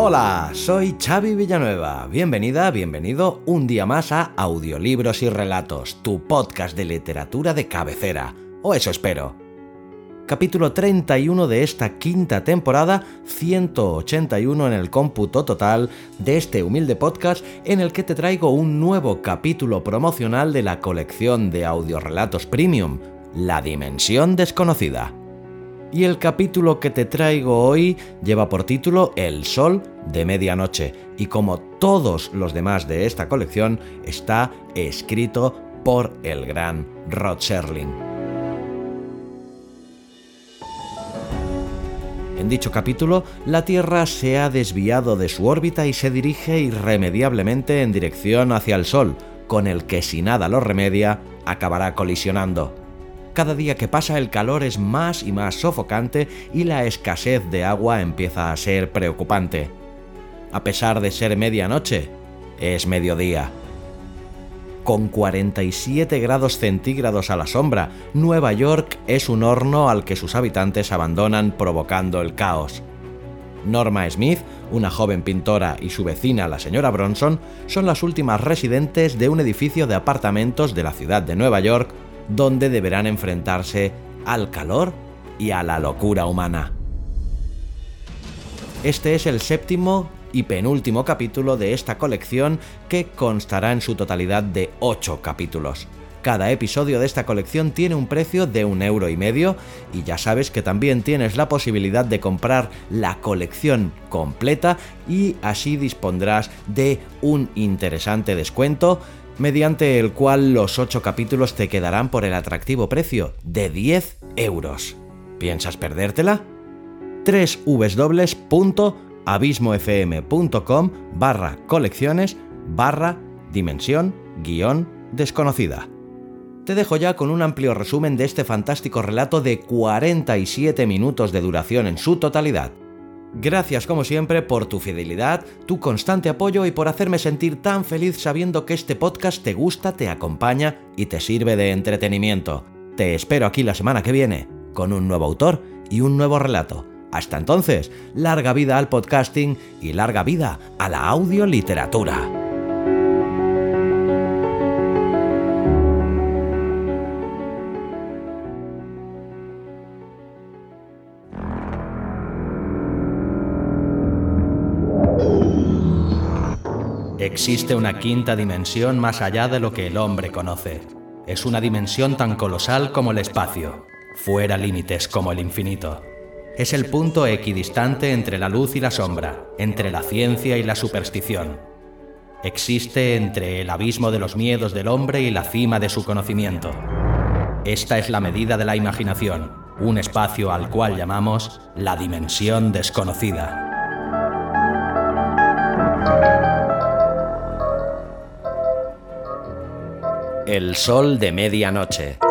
Hola, soy Xavi Villanueva. Bienvenida, bienvenido un día más a Audiolibros y Relatos, tu podcast de literatura de cabecera. O eso espero. Capítulo 31 de esta quinta temporada, 181 en el cómputo total de este humilde podcast en el que te traigo un nuevo capítulo promocional de la colección de audiorelatos premium, La Dimensión Desconocida. Y el capítulo que te traigo hoy lleva por título El Sol de Medianoche y como todos los demás de esta colección está escrito por el gran Rod Serling. En dicho capítulo, la Tierra se ha desviado de su órbita y se dirige irremediablemente en dirección hacia el Sol, con el que si nada lo remedia, acabará colisionando. Cada día que pasa el calor es más y más sofocante y la escasez de agua empieza a ser preocupante. A pesar de ser medianoche, es mediodía. Con 47 grados centígrados a la sombra, Nueva York es un horno al que sus habitantes abandonan provocando el caos. Norma Smith, una joven pintora, y su vecina, la señora Bronson, son las últimas residentes de un edificio de apartamentos de la ciudad de Nueva York donde deberán enfrentarse al calor y a la locura humana. Este es el séptimo y penúltimo capítulo de esta colección que constará en su totalidad de 8 capítulos. Cada episodio de esta colección tiene un precio de un euro y medio y ya sabes que también tienes la posibilidad de comprar la colección completa y así dispondrás de un interesante descuento mediante el cual los 8 capítulos te quedarán por el atractivo precio de 10 euros. ¿Piensas perdértela? www.abismofm.com barra colecciones barra dimensión guion desconocida. Te dejo ya con un amplio resumen de este fantástico relato de 47 minutos de duración en su totalidad Gracias como siempre por tu fidelidad, tu constante apoyo y por hacerme sentir tan feliz sabiendo que este podcast te gusta, te acompaña y te sirve de entretenimiento. Te espero aquí la semana que viene con un nuevo autor y un nuevo relato. Hasta entonces, larga vida al podcasting y larga vida a la audioliteratura. Existe una quinta dimensión más allá de lo que el hombre conoce. Es una dimensión tan colosal como el espacio, fuera límites como el infinito. Es el punto equidistante entre la luz y la sombra, entre la ciencia y la superstición. Existe entre el abismo de los miedos del hombre y la cima de su conocimiento. Esta es la medida de la imaginación, un espacio al cual llamamos la dimensión desconocida. El sol de medianoche.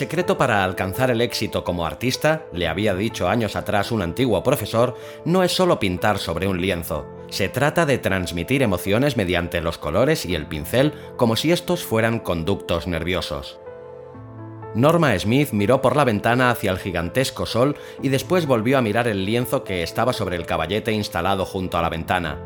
Secreto para alcanzar el éxito como artista, le había dicho años atrás un antiguo profesor, no es solo pintar sobre un lienzo. Se trata de transmitir emociones mediante los colores y el pincel como si estos fueran conductos nerviosos. Norma Smith miró por la ventana hacia el gigantesco sol y después volvió a mirar el lienzo que estaba sobre el caballete instalado junto a la ventana.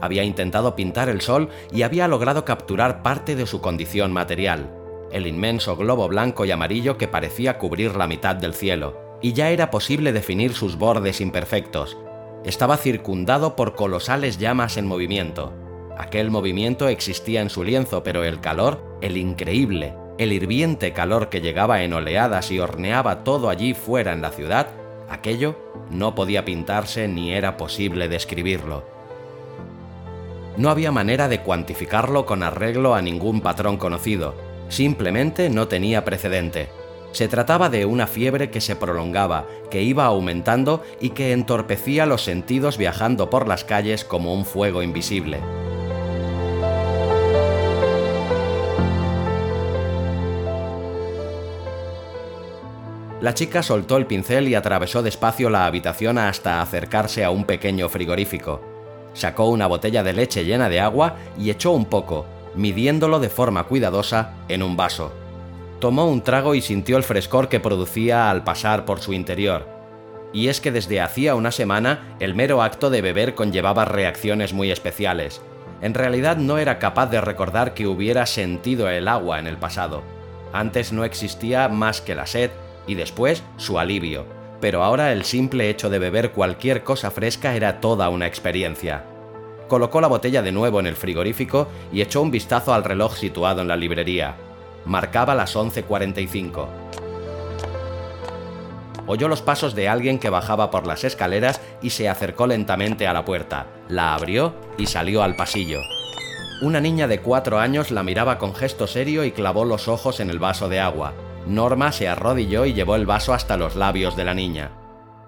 Había intentado pintar el sol y había logrado capturar parte de su condición material el inmenso globo blanco y amarillo que parecía cubrir la mitad del cielo, y ya era posible definir sus bordes imperfectos. Estaba circundado por colosales llamas en movimiento. Aquel movimiento existía en su lienzo, pero el calor, el increíble, el hirviente calor que llegaba en oleadas y horneaba todo allí fuera en la ciudad, aquello no podía pintarse ni era posible describirlo. No había manera de cuantificarlo con arreglo a ningún patrón conocido, simplemente no tenía precedente. Se trataba de una fiebre que se prolongaba, que iba aumentando y que entorpecía los sentidos viajando por las calles como un fuego invisible. La chica soltó el pincel y atravesó despacio la habitación hasta acercarse a un pequeño frigorífico. Sacó una botella de leche llena de agua y echó un poco, midiéndolo de forma cuidadosa en un vaso. Tomó un trago y sintió el frescor que producía al pasar por su interior. Y es que desde hacía una semana el mero acto de beber conllevaba reacciones muy especiales. En realidad no era capaz de recordar que hubiera sentido el agua en el pasado. Antes no existía más que la sed y después su alivio, pero ahora el simple hecho de beber cualquier cosa fresca era toda una experiencia. Colocó la botella de nuevo en el frigorífico y echó un vistazo al reloj situado en la librería. Marcaba las 11.45. Oyó los pasos de alguien que bajaba por las escaleras y se acercó lentamente a la puerta, la abrió y salió al pasillo. Una niña de cuatro años la miraba con gesto serio y clavó los ojos en el vaso de agua. Norma se arrodilló y llevó el vaso hasta los labios de la niña.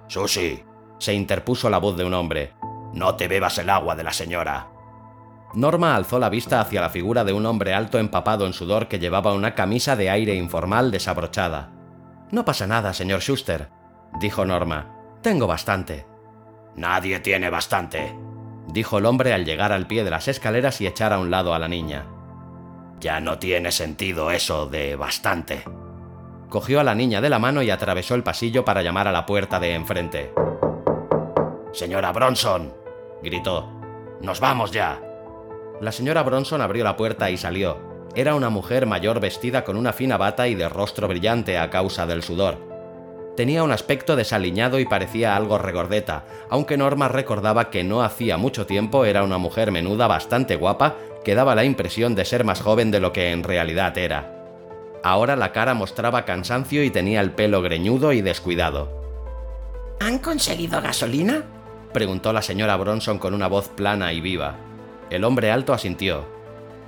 Susi, se interpuso la voz de un hombre. No te bebas el agua de la señora. Norma alzó la vista hacia la figura de un hombre alto empapado en sudor que llevaba una camisa de aire informal desabrochada. No pasa nada, señor Schuster, dijo Norma. Tengo bastante. Nadie tiene bastante, dijo el hombre al llegar al pie de las escaleras y echar a un lado a la niña. Ya no tiene sentido eso de bastante. Cogió a la niña de la mano y atravesó el pasillo para llamar a la puerta de enfrente. Señora Bronson, gritó. Nos vamos ya. La señora Bronson abrió la puerta y salió. Era una mujer mayor vestida con una fina bata y de rostro brillante a causa del sudor. Tenía un aspecto desaliñado y parecía algo regordeta, aunque Norma recordaba que no hacía mucho tiempo era una mujer menuda bastante guapa que daba la impresión de ser más joven de lo que en realidad era. Ahora la cara mostraba cansancio y tenía el pelo greñudo y descuidado. ¿Han conseguido gasolina? Preguntó la señora Bronson con una voz plana y viva. El hombre alto asintió.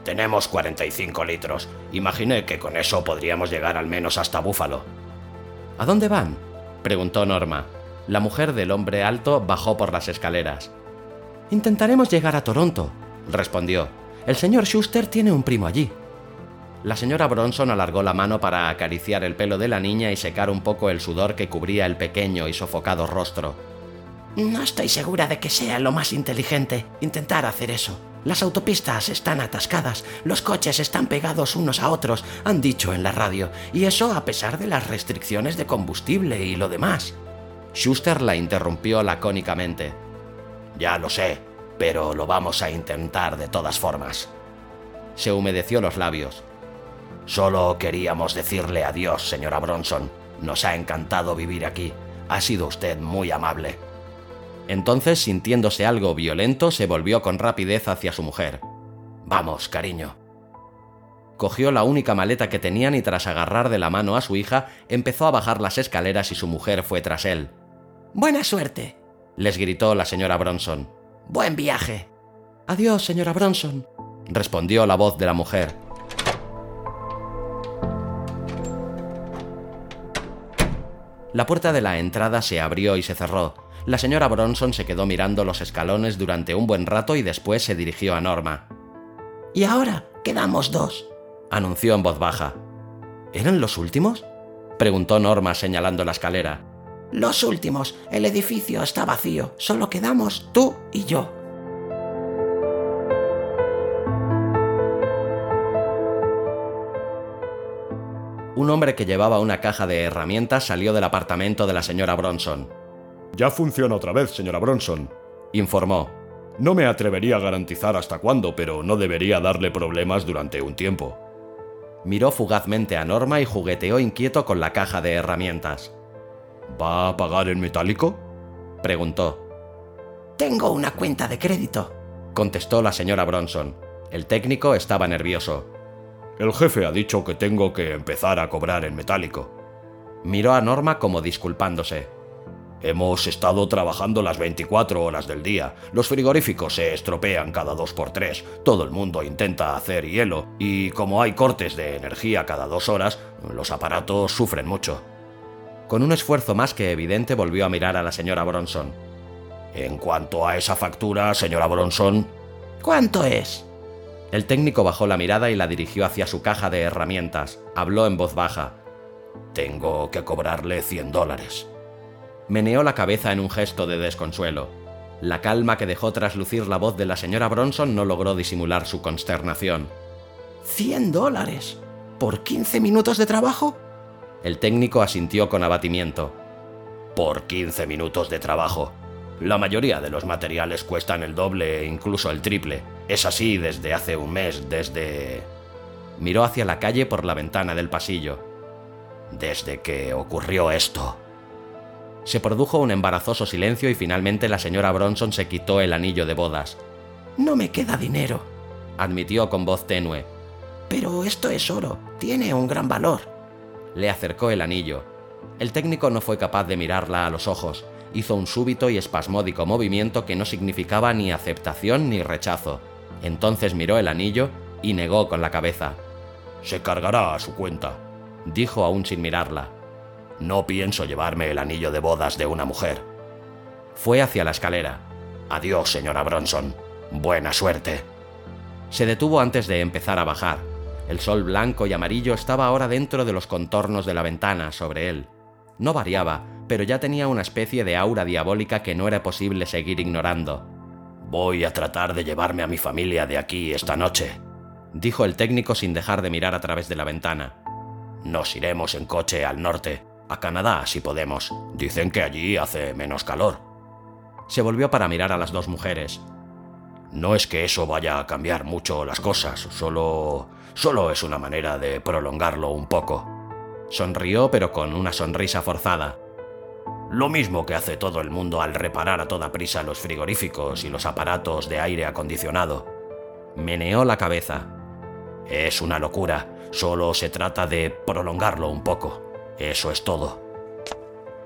Tenemos 45 litros. Imaginé que con eso podríamos llegar al menos hasta Búfalo. ¿A dónde van? preguntó Norma. La mujer del hombre alto bajó por las escaleras. Intentaremos llegar a Toronto, respondió. El señor Schuster tiene un primo allí. La señora Bronson alargó la mano para acariciar el pelo de la niña y secar un poco el sudor que cubría el pequeño y sofocado rostro. No estoy segura de que sea lo más inteligente intentar hacer eso. Las autopistas están atascadas, los coches están pegados unos a otros, han dicho en la radio, y eso a pesar de las restricciones de combustible y lo demás. Schuster la interrumpió lacónicamente. Ya lo sé, pero lo vamos a intentar de todas formas. Se humedeció los labios. Solo queríamos decirle adiós, señora Bronson. Nos ha encantado vivir aquí. Ha sido usted muy amable. Entonces, sintiéndose algo violento, se volvió con rapidez hacia su mujer. Vamos, cariño. Cogió la única maleta que tenían y tras agarrar de la mano a su hija, empezó a bajar las escaleras y su mujer fue tras él. Buena suerte, les gritó la señora Bronson. Buen viaje. Adiós, señora Bronson, respondió la voz de la mujer. La puerta de la entrada se abrió y se cerró. La señora Bronson se quedó mirando los escalones durante un buen rato y después se dirigió a Norma. Y ahora quedamos dos, anunció en voz baja. ¿Eran los últimos? preguntó Norma señalando la escalera. Los últimos. El edificio está vacío. Solo quedamos tú y yo. un hombre que llevaba una caja de herramientas salió del apartamento de la señora Bronson. Ya funciona otra vez, señora Bronson, informó. No me atrevería a garantizar hasta cuándo, pero no debería darle problemas durante un tiempo. Miró fugazmente a Norma y jugueteó inquieto con la caja de herramientas. ¿Va a pagar en metálico? preguntó. Tengo una cuenta de crédito, contestó la señora Bronson. El técnico estaba nervioso. El jefe ha dicho que tengo que empezar a cobrar en metálico. Miró a Norma como disculpándose. Hemos estado trabajando las 24 horas del día. Los frigoríficos se estropean cada dos por tres. Todo el mundo intenta hacer hielo. Y como hay cortes de energía cada dos horas, los aparatos sufren mucho. Con un esfuerzo más que evidente volvió a mirar a la señora Bronson. En cuanto a esa factura, señora Bronson... ¿Cuánto es? El técnico bajó la mirada y la dirigió hacia su caja de herramientas. Habló en voz baja. Tengo que cobrarle 100 dólares. Meneó la cabeza en un gesto de desconsuelo. La calma que dejó traslucir la voz de la señora Bronson no logró disimular su consternación. ¿100 dólares? ¿Por 15 minutos de trabajo? El técnico asintió con abatimiento. Por 15 minutos de trabajo. La mayoría de los materiales cuestan el doble e incluso el triple. Es así desde hace un mes, desde... Miró hacia la calle por la ventana del pasillo. Desde que ocurrió esto. Se produjo un embarazoso silencio y finalmente la señora Bronson se quitó el anillo de bodas. No me queda dinero, admitió con voz tenue. Pero esto es oro, tiene un gran valor. Le acercó el anillo. El técnico no fue capaz de mirarla a los ojos, hizo un súbito y espasmódico movimiento que no significaba ni aceptación ni rechazo. Entonces miró el anillo y negó con la cabeza. Se cargará a su cuenta, dijo aún sin mirarla. No pienso llevarme el anillo de bodas de una mujer. Fue hacia la escalera. Adiós, señora Bronson. Buena suerte. Se detuvo antes de empezar a bajar. El sol blanco y amarillo estaba ahora dentro de los contornos de la ventana sobre él. No variaba, pero ya tenía una especie de aura diabólica que no era posible seguir ignorando. Voy a tratar de llevarme a mi familia de aquí esta noche, dijo el técnico sin dejar de mirar a través de la ventana. Nos iremos en coche al norte, a Canadá si podemos. Dicen que allí hace menos calor. Se volvió para mirar a las dos mujeres. No es que eso vaya a cambiar mucho las cosas, solo... solo es una manera de prolongarlo un poco. Sonrió pero con una sonrisa forzada. Lo mismo que hace todo el mundo al reparar a toda prisa los frigoríficos y los aparatos de aire acondicionado. Meneó la cabeza. Es una locura, solo se trata de prolongarlo un poco. Eso es todo.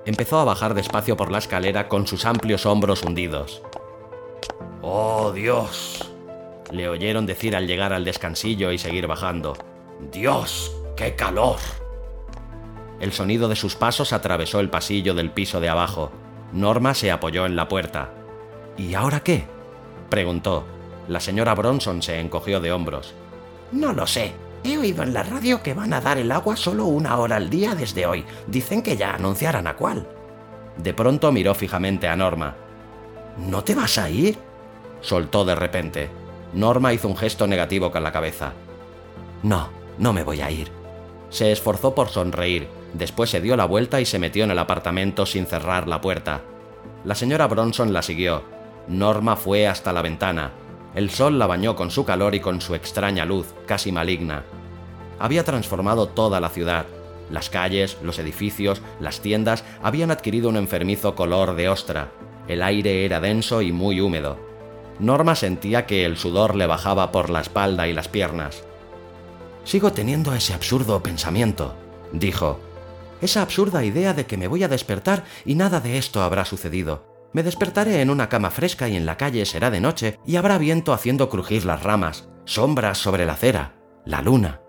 Empezó a bajar despacio por la escalera con sus amplios hombros hundidos. ¡Oh, Dios! Le oyeron decir al llegar al descansillo y seguir bajando. ¡Dios! ¡Qué calor! El sonido de sus pasos atravesó el pasillo del piso de abajo. Norma se apoyó en la puerta. ¿Y ahora qué? preguntó. La señora Bronson se encogió de hombros. No lo sé. He oído en la radio que van a dar el agua solo una hora al día desde hoy. Dicen que ya anunciarán a cuál. De pronto miró fijamente a Norma. ¿No te vas a ir? soltó de repente. Norma hizo un gesto negativo con la cabeza. No, no me voy a ir. Se esforzó por sonreír, Después se dio la vuelta y se metió en el apartamento sin cerrar la puerta. La señora Bronson la siguió. Norma fue hasta la ventana. El sol la bañó con su calor y con su extraña luz, casi maligna. Había transformado toda la ciudad. Las calles, los edificios, las tiendas habían adquirido un enfermizo color de ostra. El aire era denso y muy húmedo. Norma sentía que el sudor le bajaba por la espalda y las piernas. Sigo teniendo ese absurdo pensamiento, dijo, esa absurda idea de que me voy a despertar y nada de esto habrá sucedido. Me despertaré en una cama fresca y en la calle será de noche y habrá viento haciendo crujir las ramas, sombras sobre la acera, la luna.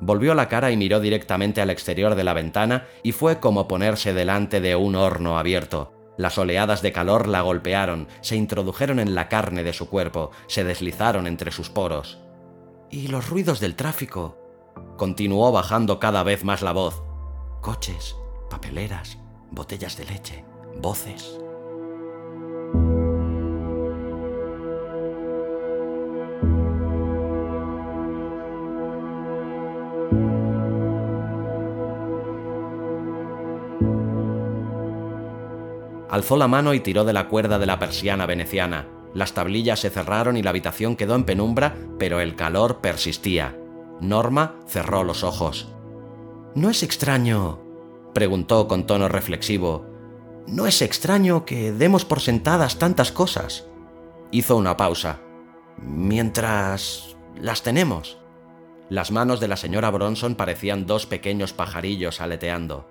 Volvió la cara y miró directamente al exterior de la ventana y fue como ponerse delante de un horno abierto. Las oleadas de calor la golpearon, se introdujeron en la carne de su cuerpo, se deslizaron entre sus poros. Y los ruidos del tráfico. Continuó bajando cada vez más la voz, coches, papeleras, botellas de leche, voces. Alzó la mano y tiró de la cuerda de la persiana veneciana. Las tablillas se cerraron y la habitación quedó en penumbra, pero el calor persistía. Norma cerró los ojos. ¿No es extraño? preguntó con tono reflexivo. ¿No es extraño que demos por sentadas tantas cosas? Hizo una pausa. Mientras las tenemos. Las manos de la señora Bronson parecían dos pequeños pajarillos aleteando.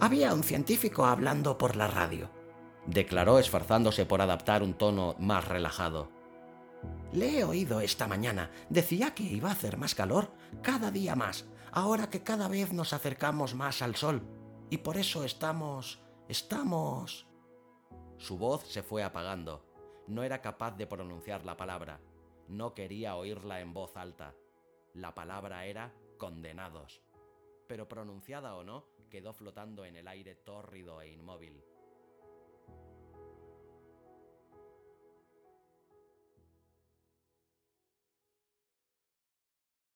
Había un científico hablando por la radio, declaró esforzándose por adaptar un tono más relajado. Le he oído esta mañana. Decía que iba a hacer más calor, cada día más, ahora que cada vez nos acercamos más al sol. Y por eso estamos... estamos... Su voz se fue apagando. No era capaz de pronunciar la palabra. No quería oírla en voz alta. La palabra era condenados. Pero pronunciada o no, quedó flotando en el aire tórrido e inmóvil.